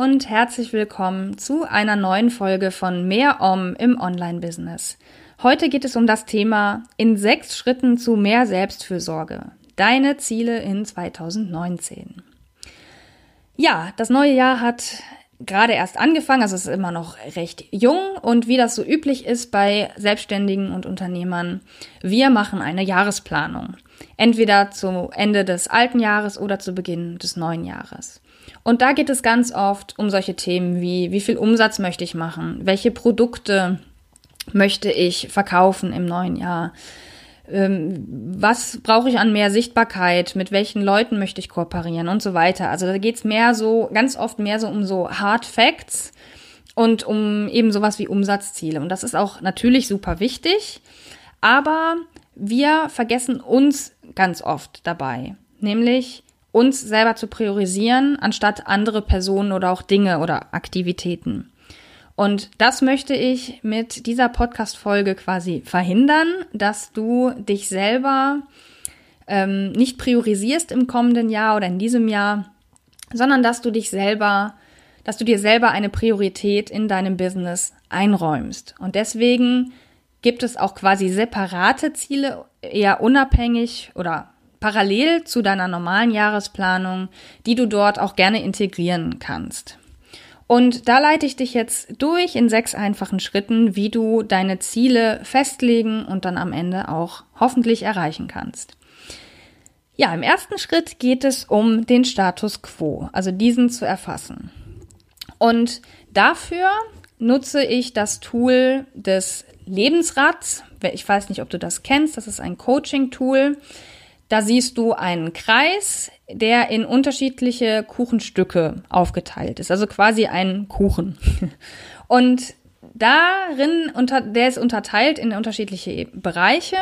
Und herzlich willkommen zu einer neuen Folge von Mehr Om im Online-Business. Heute geht es um das Thema in sechs Schritten zu mehr Selbstfürsorge. Deine Ziele in 2019. Ja, das neue Jahr hat gerade erst angefangen, also es ist immer noch recht jung und wie das so üblich ist bei Selbstständigen und Unternehmern, wir machen eine Jahresplanung. Entweder zu Ende des alten Jahres oder zu Beginn des neuen Jahres. Und da geht es ganz oft um solche Themen wie, wie viel Umsatz möchte ich machen? Welche Produkte möchte ich verkaufen im neuen Jahr? ähm, was brauche ich an mehr Sichtbarkeit, mit welchen Leuten möchte ich kooperieren und so weiter. Also da geht's mehr so, ganz oft mehr so um so Hard Facts und um eben sowas wie Umsatzziele. Und das ist auch natürlich super wichtig, aber wir vergessen uns ganz oft dabei, nämlich uns selber zu priorisieren, anstatt andere Personen oder auch Dinge oder Aktivitäten. Und das möchte ich mit dieser Podcast-Folge quasi verhindern, dass du dich selber ähm, nicht priorisierst im kommenden Jahr oder in diesem Jahr, sondern dass du dich selber, dass du dir selber eine Priorität in deinem Business einräumst. Und deswegen gibt es auch quasi separate Ziele, eher unabhängig oder parallel zu deiner normalen Jahresplanung, die du dort auch gerne integrieren kannst. Und da leite ich dich jetzt durch in sechs einfachen Schritten, wie du deine Ziele festlegen und dann am Ende auch hoffentlich erreichen kannst. Ja, im ersten Schritt geht es um den Status quo, also diesen zu erfassen. Und dafür nutze ich das Tool des Lebensrads. Ich weiß nicht, ob du das kennst. Das ist ein Coaching-Tool. Da siehst du einen Kreis, der in unterschiedliche Kuchenstücke aufgeteilt ist, also quasi ein Kuchen. Und darin, unter, der ist unterteilt in unterschiedliche Bereiche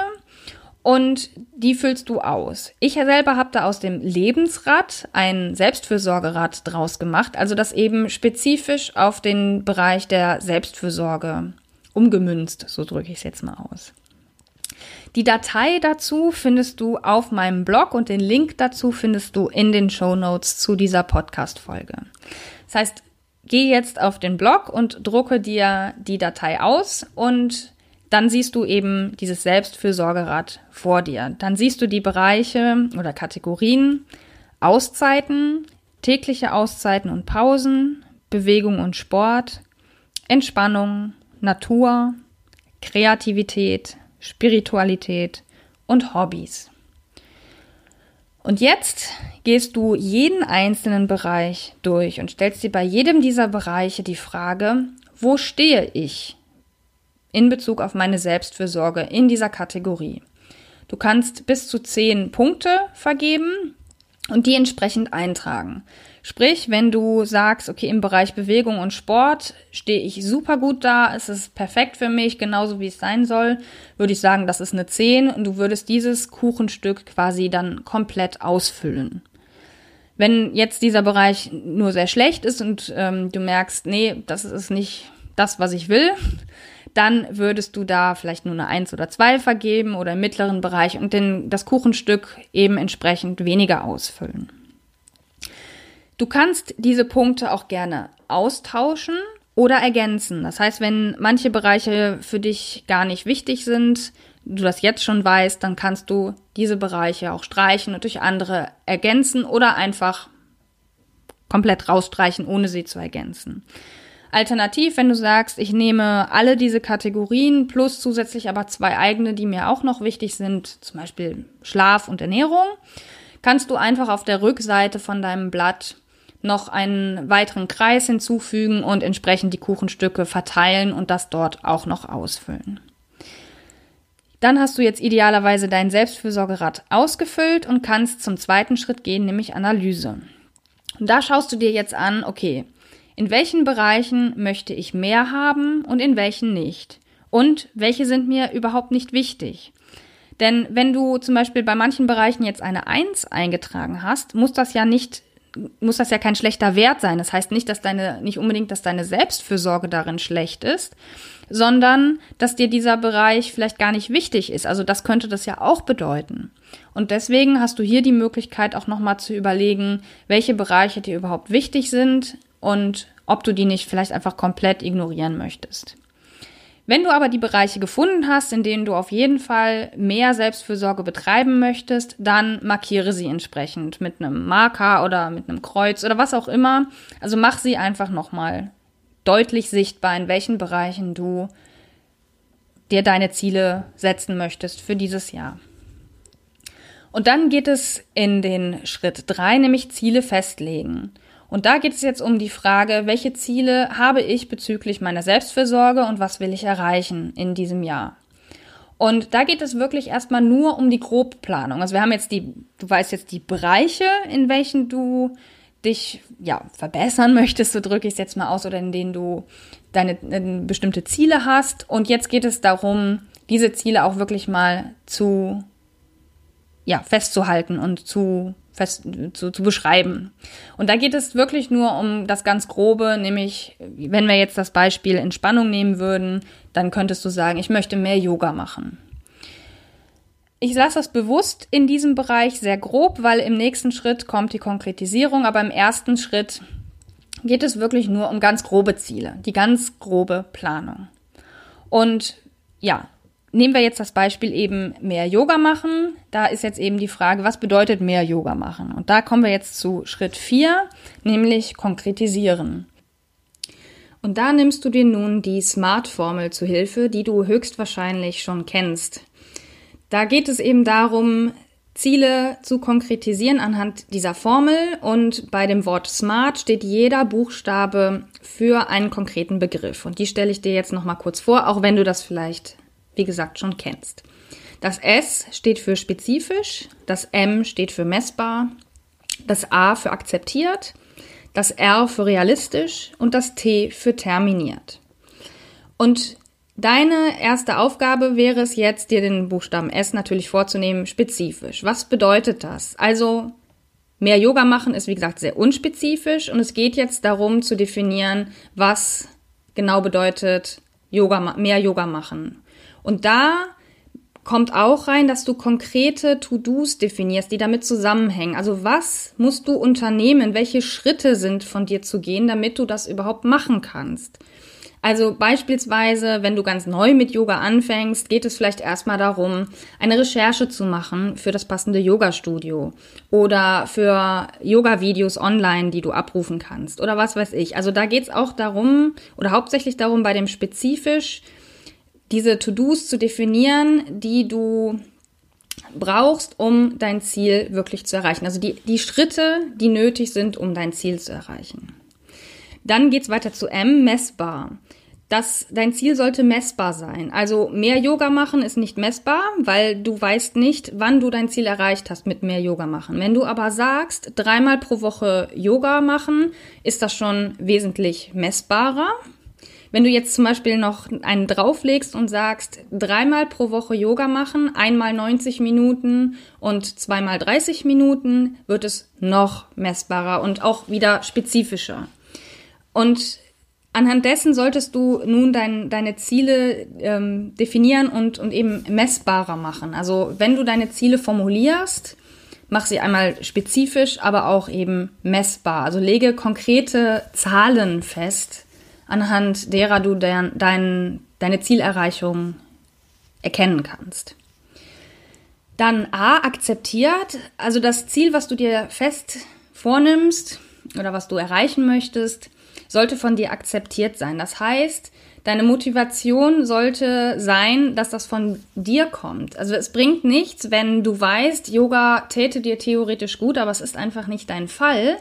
und die füllst du aus. Ich selber habe da aus dem Lebensrad ein Selbstfürsorgerad draus gemacht, also das eben spezifisch auf den Bereich der Selbstfürsorge umgemünzt, so drücke ich es jetzt mal aus. Die Datei dazu findest du auf meinem Blog und den Link dazu findest du in den Show Notes zu dieser Podcast-Folge. Das heißt, geh jetzt auf den Blog und drucke dir die Datei aus und dann siehst du eben dieses Selbstfürsorgerad vor dir. Dann siehst du die Bereiche oder Kategorien Auszeiten, tägliche Auszeiten und Pausen, Bewegung und Sport, Entspannung, Natur, Kreativität, Spiritualität und Hobbys. Und jetzt gehst du jeden einzelnen Bereich durch und stellst dir bei jedem dieser Bereiche die Frage, wo stehe ich in Bezug auf meine Selbstfürsorge in dieser Kategorie? Du kannst bis zu zehn Punkte vergeben und die entsprechend eintragen. Sprich, wenn du sagst, okay, im Bereich Bewegung und Sport stehe ich super gut da, es ist perfekt für mich, genauso wie es sein soll, würde ich sagen, das ist eine 10 und du würdest dieses Kuchenstück quasi dann komplett ausfüllen. Wenn jetzt dieser Bereich nur sehr schlecht ist und ähm, du merkst, nee, das ist nicht das, was ich will, dann würdest du da vielleicht nur eine 1 oder 2 vergeben oder im mittleren Bereich und den, das Kuchenstück eben entsprechend weniger ausfüllen. Du kannst diese Punkte auch gerne austauschen oder ergänzen. Das heißt, wenn manche Bereiche für dich gar nicht wichtig sind, du das jetzt schon weißt, dann kannst du diese Bereiche auch streichen und durch andere ergänzen oder einfach komplett rausstreichen, ohne sie zu ergänzen. Alternativ, wenn du sagst, ich nehme alle diese Kategorien plus zusätzlich aber zwei eigene, die mir auch noch wichtig sind, zum Beispiel Schlaf und Ernährung, kannst du einfach auf der Rückseite von deinem Blatt noch einen weiteren Kreis hinzufügen und entsprechend die Kuchenstücke verteilen und das dort auch noch ausfüllen. Dann hast du jetzt idealerweise dein Selbstfürsorgerad ausgefüllt und kannst zum zweiten Schritt gehen, nämlich Analyse. Und da schaust du dir jetzt an, okay, In welchen Bereichen möchte ich mehr haben und in welchen nicht? Und welche sind mir überhaupt nicht wichtig? Denn wenn du zum Beispiel bei manchen Bereichen jetzt eine Eins eingetragen hast, muss das ja nicht muss das ja kein schlechter Wert sein. Das heißt nicht, dass deine, nicht unbedingt, dass deine Selbstfürsorge darin schlecht ist, sondern dass dir dieser Bereich vielleicht gar nicht wichtig ist. Also das könnte das ja auch bedeuten. Und deswegen hast du hier die Möglichkeit auch nochmal zu überlegen, welche Bereiche dir überhaupt wichtig sind und ob du die nicht vielleicht einfach komplett ignorieren möchtest. Wenn du aber die Bereiche gefunden hast, in denen du auf jeden Fall mehr Selbstfürsorge betreiben möchtest, dann markiere sie entsprechend mit einem Marker oder mit einem Kreuz oder was auch immer. Also mach sie einfach nochmal deutlich sichtbar, in welchen Bereichen du dir deine Ziele setzen möchtest für dieses Jahr. Und dann geht es in den Schritt drei, nämlich Ziele festlegen. Und da geht es jetzt um die Frage, welche Ziele habe ich bezüglich meiner Selbstfürsorge und was will ich erreichen in diesem Jahr? Und da geht es wirklich erstmal nur um die Grobplanung. Also wir haben jetzt die, du weißt jetzt die Bereiche, in welchen du dich ja verbessern möchtest, so drücke ich es jetzt mal aus, oder in denen du deine äh, bestimmte Ziele hast. Und jetzt geht es darum, diese Ziele auch wirklich mal zu ja festzuhalten und zu zu, zu beschreiben. Und da geht es wirklich nur um das ganz Grobe, nämlich wenn wir jetzt das Beispiel Entspannung nehmen würden, dann könntest du sagen, ich möchte mehr Yoga machen. Ich lasse das bewusst in diesem Bereich sehr grob, weil im nächsten Schritt kommt die Konkretisierung, aber im ersten Schritt geht es wirklich nur um ganz grobe Ziele, die ganz grobe Planung. Und ja, nehmen wir jetzt das Beispiel eben mehr Yoga machen. Da ist jetzt eben die Frage, was bedeutet mehr Yoga machen? Und da kommen wir jetzt zu Schritt 4, nämlich konkretisieren. Und da nimmst du dir nun die SMART-Formel zu Hilfe, die du höchstwahrscheinlich schon kennst. Da geht es eben darum, Ziele zu konkretisieren anhand dieser Formel und bei dem Wort SMART steht jeder Buchstabe für einen konkreten Begriff und die stelle ich dir jetzt noch mal kurz vor, auch wenn du das vielleicht wie gesagt, schon kennst. Das S steht für spezifisch, das M steht für messbar, das A für akzeptiert, das R für realistisch und das T für terminiert. Und deine erste Aufgabe wäre es jetzt, dir den Buchstaben S natürlich vorzunehmen, spezifisch. Was bedeutet das? Also mehr Yoga machen ist, wie gesagt, sehr unspezifisch und es geht jetzt darum zu definieren, was genau bedeutet Yoga, mehr Yoga machen. Und da kommt auch rein, dass du konkrete To-Dos definierst, die damit zusammenhängen. Also was musst du unternehmen? Welche Schritte sind von dir zu gehen, damit du das überhaupt machen kannst? Also beispielsweise, wenn du ganz neu mit Yoga anfängst, geht es vielleicht erstmal darum, eine Recherche zu machen für das passende Yoga-Studio oder für Yoga-Videos online, die du abrufen kannst oder was weiß ich. Also da geht es auch darum oder hauptsächlich darum, bei dem spezifisch diese To-Dos zu definieren, die du brauchst, um dein Ziel wirklich zu erreichen. Also die, die Schritte, die nötig sind, um dein Ziel zu erreichen. Dann geht's weiter zu M, messbar. Das, dein Ziel sollte messbar sein. Also mehr Yoga machen ist nicht messbar, weil du weißt nicht, wann du dein Ziel erreicht hast mit mehr Yoga machen. Wenn du aber sagst, dreimal pro Woche Yoga machen, ist das schon wesentlich messbarer. Wenn du jetzt zum Beispiel noch einen drauflegst und sagst, dreimal pro Woche Yoga machen, einmal 90 Minuten und zweimal 30 Minuten, wird es noch messbarer und auch wieder spezifischer. Und anhand dessen solltest du nun dein, deine Ziele ähm, definieren und, und eben messbarer machen. Also wenn du deine Ziele formulierst, mach sie einmal spezifisch, aber auch eben messbar. Also lege konkrete Zahlen fest, anhand derer du dein, dein, deine Zielerreichung erkennen kannst. Dann A, akzeptiert, also das Ziel, was du dir fest vornimmst oder was du erreichen möchtest, sollte von dir akzeptiert sein. Das heißt, deine Motivation sollte sein, dass das von dir kommt. Also es bringt nichts, wenn du weißt, Yoga täte dir theoretisch gut, aber es ist einfach nicht dein Fall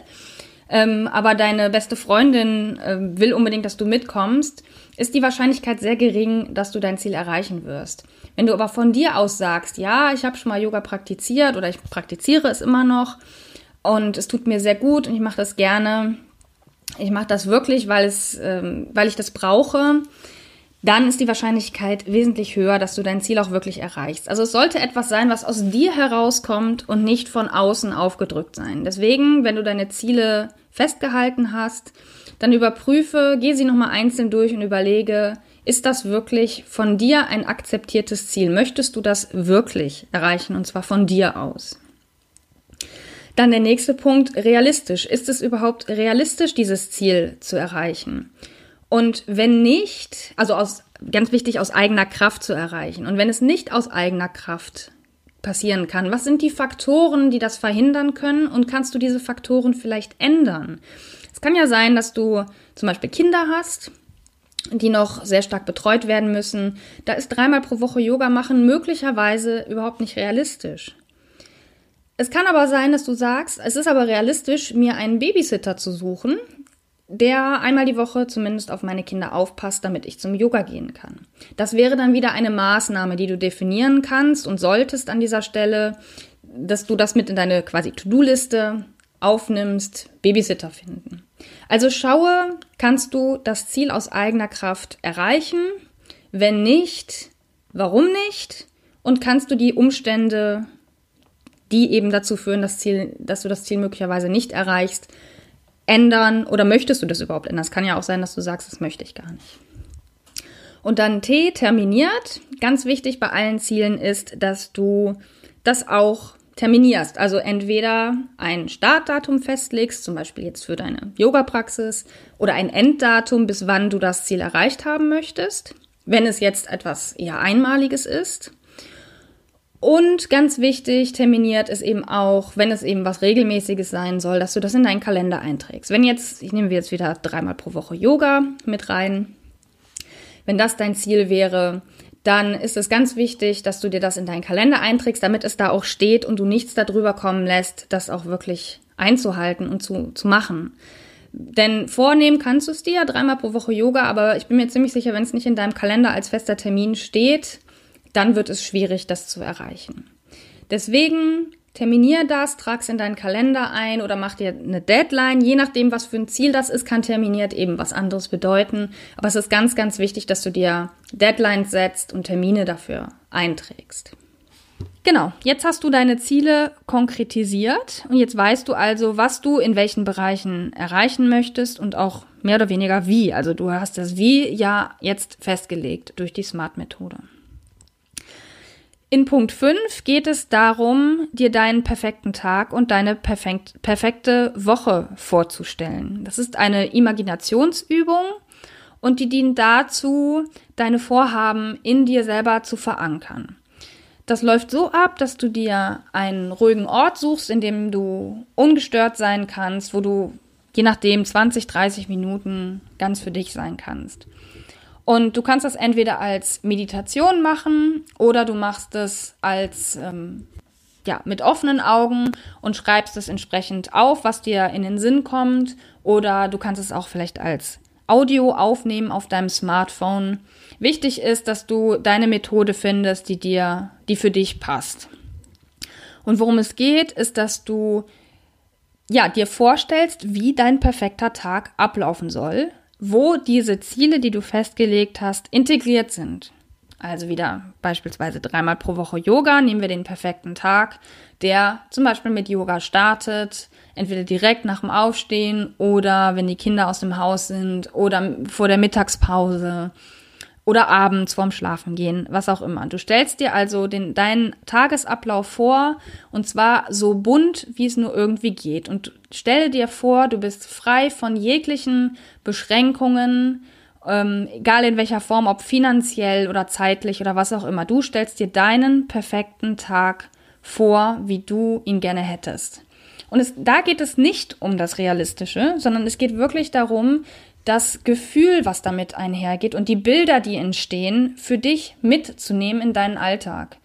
ähm, aber deine beste Freundin äh, will unbedingt, dass du mitkommst, ist die Wahrscheinlichkeit sehr gering, dass du dein Ziel erreichen wirst. Wenn du aber von dir aus sagst, ja, ich habe schon mal Yoga praktiziert oder ich praktiziere es immer noch und es tut mir sehr gut und ich mache das gerne, ich mache das wirklich, weil, es, ähm, weil ich das brauche, dann ist die Wahrscheinlichkeit wesentlich höher, dass du dein Ziel auch wirklich erreichst. Also es sollte etwas sein, was aus dir herauskommt und nicht von außen aufgedrückt sein. Deswegen, wenn du deine Ziele festgehalten hast, dann überprüfe, geh sie nochmal einzeln durch und überlege, ist das wirklich von dir ein akzeptiertes Ziel? Möchtest du das wirklich erreichen und zwar von dir aus? Dann der nächste Punkt, realistisch. Ist es überhaupt realistisch, dieses Ziel zu erreichen? Und wenn nicht, also aus, ganz wichtig, aus eigener Kraft zu erreichen. Und wenn es nicht aus eigener Kraft passieren kann, was sind die Faktoren, die das verhindern können? Und kannst du diese Faktoren vielleicht ändern? Es kann ja sein, dass du zum Beispiel Kinder hast die noch sehr stark betreut werden müssen. Da ist dreimal pro Woche Yoga machen möglicherweise überhaupt nicht realistisch. Es kann aber sein, dass du sagst, es ist aber realistisch, mir einen Babysitter zu suchen, der einmal die Woche zumindest auf meine Kinder aufpasst, damit ich zum Yoga gehen kann. Das wäre dann wieder eine Maßnahme, die du definieren kannst und solltest an dieser Stelle, dass du das mit in deine quasi To-Do-Liste aufnimmst, Babysitter finden. Also schaue, kannst du das Ziel aus eigener Kraft erreichen? Wenn nicht, warum nicht? Und kannst du die Umstände, die eben dazu führen, das Ziel, dass du das Ziel möglicherweise nicht erreichst, ändern oder möchtest du das überhaupt ändern? Es kann ja auch sein, dass du sagst, das möchte ich gar nicht. Und dann T terminiert. Ganz wichtig bei allen Zielen ist, dass du das auch terminierst. Also entweder ein Startdatum festlegst, zum Beispiel jetzt für deine Yoga-Praxis, oder ein Enddatum, bis wann du das Ziel erreicht haben möchtest, wenn es jetzt etwas eher Einmaliges ist. Und ganz wichtig, terminiert ist eben auch, wenn es eben was Regelmäßiges sein soll, dass du das in deinen Kalender einträgst. Wenn jetzt, ich nehme jetzt wieder dreimal pro Woche Yoga mit rein, wenn das dein Ziel wäre, dann ist es ganz wichtig, dass du dir das in deinen Kalender einträgst, damit es da auch steht und du nichts darüber kommen lässt, das auch wirklich einzuhalten und zu, zu machen. Denn vornehmen kannst du es dir, dreimal pro Woche Yoga, aber ich bin mir ziemlich sicher, wenn es nicht in deinem Kalender als fester Termin steht, dann wird es schwierig, das zu erreichen. Deswegen terminier das, trag's in deinen Kalender ein oder mach dir eine Deadline. Je nachdem, was für ein Ziel das ist, kann terminiert eben was anderes bedeuten. Aber es ist ganz, ganz wichtig, dass du dir Deadlines setzt und Termine dafür einträgst. Genau, jetzt hast du deine Ziele konkretisiert und jetzt weißt du also, was du in welchen Bereichen erreichen möchtest und auch mehr oder weniger wie. Also du hast das Wie ja jetzt festgelegt durch die Smart-Methode. In Punkt 5 geht es darum, dir deinen perfekten Tag und deine perfekt, perfekte Woche vorzustellen. Das ist eine Imaginationsübung und die dient dazu, deine Vorhaben in dir selber zu verankern. Das läuft so ab, dass du dir einen ruhigen Ort suchst, in dem du ungestört sein kannst, wo du je nachdem 20, 30 Minuten ganz für dich sein kannst. Und du kannst das entweder als Meditation machen oder du machst es als ähm, ja, mit offenen Augen und schreibst es entsprechend auf, was dir in den Sinn kommt. Oder du kannst es auch vielleicht als Audio aufnehmen auf deinem Smartphone. Wichtig ist, dass du deine Methode findest, die dir, die für dich passt. Und worum es geht, ist, dass du ja, dir vorstellst, wie dein perfekter Tag ablaufen soll, wo diese Ziele, die du festgelegt hast, integriert sind. Also wieder beispielsweise dreimal pro Woche Yoga, nehmen wir den perfekten Tag, der zum Beispiel mit Yoga startet, entweder direkt nach dem Aufstehen oder wenn die Kinder aus dem Haus sind oder vor der Mittagspause oder abends vorm Schlafengehen, was auch immer. Du stellst dir also den, deinen Tagesablauf vor und zwar so bunt, wie es nur irgendwie geht. Und stelle dir vor, du bist frei von jeglichen Beschränkungen, ähm, egal in welcher Form, ob finanziell oder zeitlich oder was auch immer. Du stellst dir deinen perfekten Tag vor, wie du ihn gerne hättest. Und es, da geht es nicht um das Realistische, sondern es geht wirklich darum, das Gefühl, was damit einhergeht und die Bilder, die entstehen, für dich mitzunehmen in deinen Alltag.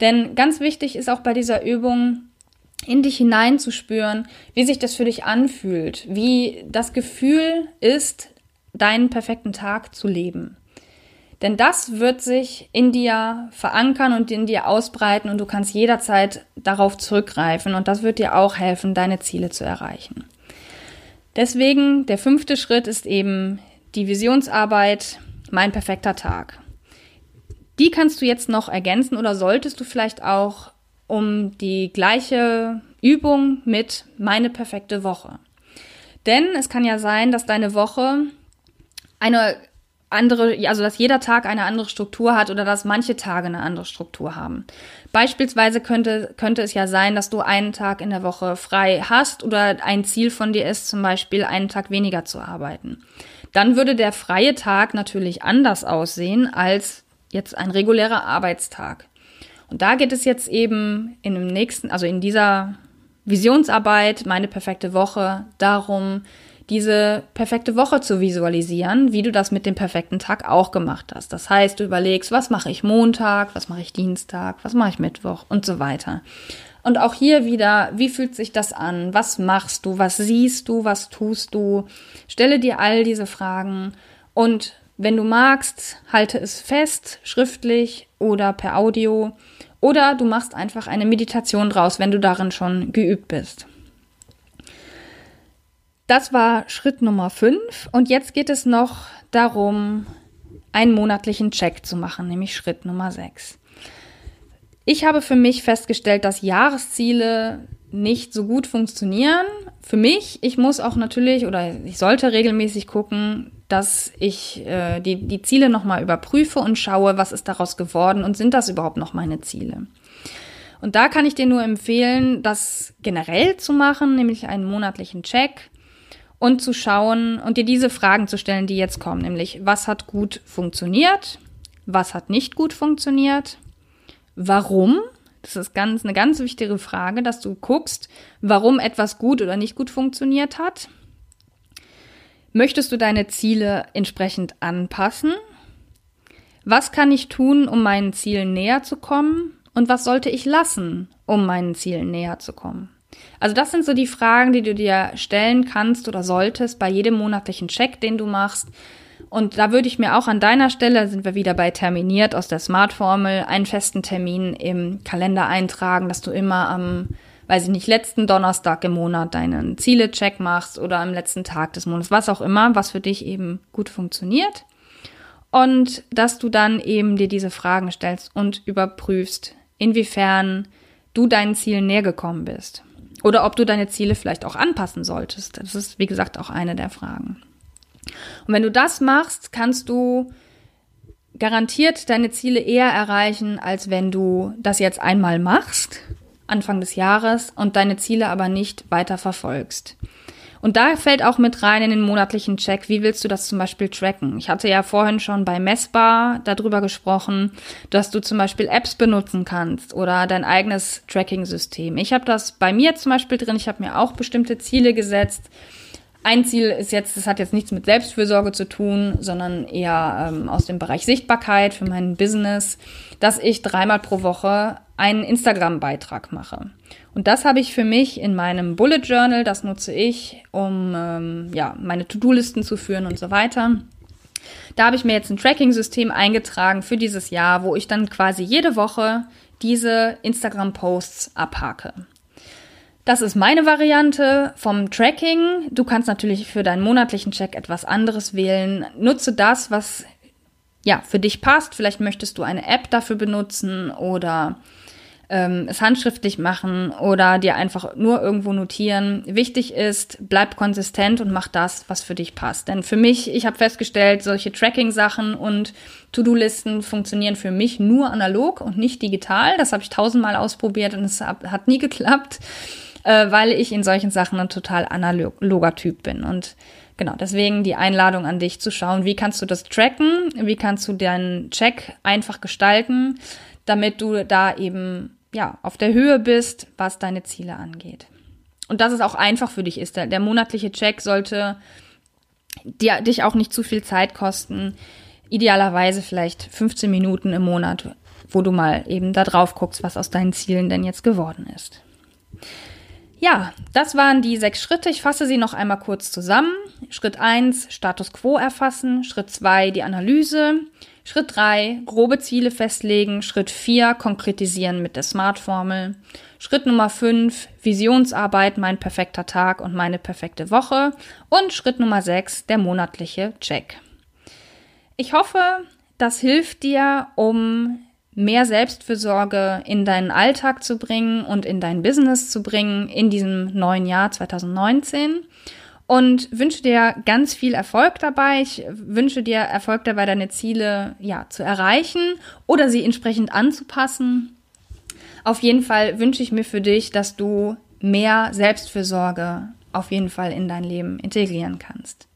Denn ganz wichtig ist auch bei dieser Übung, in dich hineinzuspüren, wie sich das für dich anfühlt, wie das Gefühl ist, deinen perfekten Tag zu leben. Denn das wird sich in dir verankern und in dir ausbreiten und du kannst jederzeit darauf zurückgreifen und das wird dir auch helfen, deine Ziele zu erreichen. Deswegen, der fünfte Schritt ist eben die Visionsarbeit, mein perfekter Tag. Die kannst du jetzt noch ergänzen oder solltest du vielleicht auch um die gleiche Übung mit meine perfekte Woche. Denn es kann ja sein, dass deine Woche eine andere, also dass jeder Tag eine andere Struktur hat oder dass manche Tage eine andere Struktur haben. Beispielsweise könnte, könnte es ja sein, dass du einen Tag in der Woche frei hast oder ein Ziel von dir ist, zum Beispiel einen Tag weniger zu arbeiten. Dann würde der freie Tag natürlich anders aussehen als jetzt ein regulärer Arbeitstag. Und da geht es jetzt eben in dem nächsten, also in dieser Visionsarbeit, meine perfekte Woche, darum, diese perfekte Woche zu visualisieren, wie du das mit dem perfekten Tag auch gemacht hast. Das heißt, du überlegst, was mache ich Montag, was mache ich Dienstag, was mache ich Mittwoch und so weiter. Und auch hier wieder, wie fühlt sich das an? Was machst du? Was siehst du? Was tust du? Stelle dir all diese Fragen und wenn du magst, halte es fest, schriftlich oder per Audio oder du machst einfach eine Meditation draus, wenn du darin schon geübt bist. Das war Schritt Nummer 5 und jetzt geht es noch darum, einen monatlichen Check zu machen, nämlich Schritt Nummer 6. Ich habe für mich festgestellt, dass Jahresziele nicht so gut funktionieren. Für mich, ich muss auch natürlich oder ich sollte regelmäßig gucken, dass ich äh, die, die Ziele nochmal überprüfe und schaue, was ist daraus geworden und sind das überhaupt noch meine Ziele. Und da kann ich dir nur empfehlen, das generell zu machen, nämlich einen monatlichen Check und zu schauen und dir diese Fragen zu stellen, die jetzt kommen, nämlich was hat gut funktioniert, was hat nicht gut funktioniert, warum, das ist ganz, eine ganz wichtige Frage, dass du guckst, warum etwas gut oder nicht gut funktioniert hat. Möchtest du deine Ziele entsprechend anpassen? Was kann ich tun, um meinen Zielen näher zu kommen? Und was sollte ich lassen, um meinen Zielen näher zu kommen? Also das sind so die Fragen, die du dir stellen kannst oder solltest bei jedem monatlichen Check, den du machst. Und da würde ich mir auch an deiner Stelle, sind wir wieder bei terminiert aus der Smart-Formel, einen festen Termin im Kalender eintragen, dass du immer am, weiß ich nicht, letzten Donnerstag im Monat deinen Ziele-Check machst oder am letzten Tag des Monats, was auch immer, was für dich eben gut funktioniert. Und dass du dann eben dir diese Fragen stellst und überprüfst, inwiefern du deinen Zielen näher gekommen bist. Oder ob du deine Ziele vielleicht auch anpassen solltest. Das ist, wie gesagt, auch eine der Fragen. Und wenn du das machst, kannst du garantiert deine Ziele eher erreichen, als wenn du das jetzt einmal machst, Anfang des Jahres, und deine Ziele aber nicht weiter verfolgst. Und da fällt auch mit rein in den monatlichen Check, wie willst du das zum Beispiel tracken? Ich hatte ja vorhin schon bei Messbar darüber gesprochen, dass du zum Beispiel Apps benutzen kannst oder dein eigenes Tracking-System. Ich habe das bei mir zum Beispiel drin, ich habe mir auch bestimmte Ziele gesetzt. Ein Ziel ist jetzt, das hat jetzt nichts mit Selbstfürsorge zu tun, sondern eher ähm, aus dem Bereich Sichtbarkeit für mein Business, dass ich dreimal pro Woche einen Instagram-Beitrag mache. Und das habe ich für mich in meinem Bullet Journal, das nutze ich, um ähm, ja, meine To-Do-Listen zu führen und so weiter. Da habe ich mir jetzt ein Tracking-System eingetragen für dieses Jahr, wo ich dann quasi jede Woche diese Instagram-Posts abhake. Das ist meine Variante vom Tracking. Du kannst natürlich für deinen monatlichen Check etwas anderes wählen. Nutze das, was ja für dich passt. Vielleicht möchtest du eine App dafür benutzen oder ähm, es handschriftlich machen oder dir einfach nur irgendwo notieren. Wichtig ist, bleib konsistent und mach das, was für dich passt. Denn für mich, ich habe festgestellt, solche Tracking-Sachen und To-Do-Listen funktionieren für mich nur analog und nicht digital. Das habe ich tausendmal ausprobiert und es hat nie geklappt, äh, weil ich in solchen Sachen ein total analoger Typ bin. Und genau, deswegen die Einladung an dich zu schauen, wie kannst du das tracken, wie kannst du deinen Check einfach gestalten, damit du da eben ja auf der Höhe bist, was deine Ziele angeht. Und dass es auch einfach für dich ist. Der, der monatliche Check sollte dir, dich auch nicht zu viel Zeit kosten. Idealerweise vielleicht 15 Minuten im Monat, wo du mal eben da drauf guckst, was aus deinen Zielen denn jetzt geworden ist. Ja, das waren die sechs Schritte. Ich fasse sie noch einmal kurz zusammen. Schritt eins Status quo erfassen. Schritt zwei die Analyse. Schritt 3, grobe Ziele festlegen. Schritt 4, konkretisieren mit der Smart-Formel. Schritt Nummer 5, Visionsarbeit, mein perfekter Tag und meine perfekte Woche. Und Schritt Nummer 6, der monatliche Check. Ich hoffe, das hilft dir, um mehr Selbstfürsorge in deinen Alltag zu bringen und in dein Business zu bringen in diesem neuen Jahr 2019 und wünsche dir ganz viel Erfolg dabei. Ich wünsche dir Erfolg dabei, deine Ziele ja zu erreichen oder sie entsprechend anzupassen. Auf jeden Fall wünsche ich mir für dich, dass du mehr Selbstfürsorge auf jeden Fall in dein Leben integrieren kannst.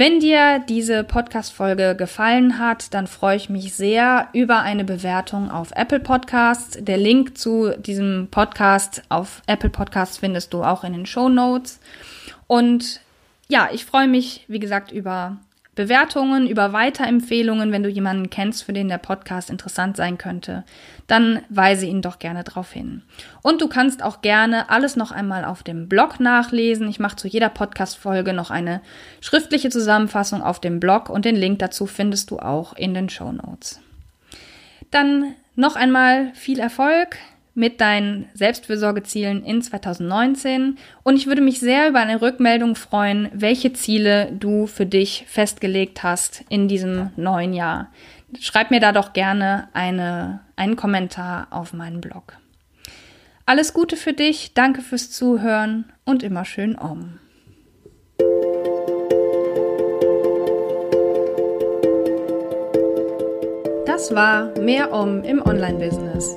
Wenn dir diese Podcast-Folge gefallen hat, dann freue ich mich sehr über eine Bewertung auf Apple Podcasts. Der Link zu diesem Podcast auf Apple Podcasts findest du auch in den Show Notes. Und ja, ich freue mich, wie gesagt, über Bewertungen, über Weiterempfehlungen, wenn du jemanden kennst, für den der Podcast interessant sein könnte, dann weise ihn doch gerne darauf hin. Und du kannst auch gerne alles noch einmal auf dem Blog nachlesen. Ich mache zu jeder Podcast-Folge noch eine schriftliche Zusammenfassung auf dem Blog und den Link dazu findest du auch in den Show Notes. Dann noch einmal viel Erfolg mit deinen Selbstfürsorgezielen in 2019 und ich würde mich sehr über eine Rückmeldung freuen, welche Ziele du für dich festgelegt hast in diesem neuen Jahr. Schreib mir da doch gerne eine, einen Kommentar auf meinen Blog. Alles Gute für dich, danke fürs Zuhören und immer schön Om. Das war Mehr Om im Online-Business.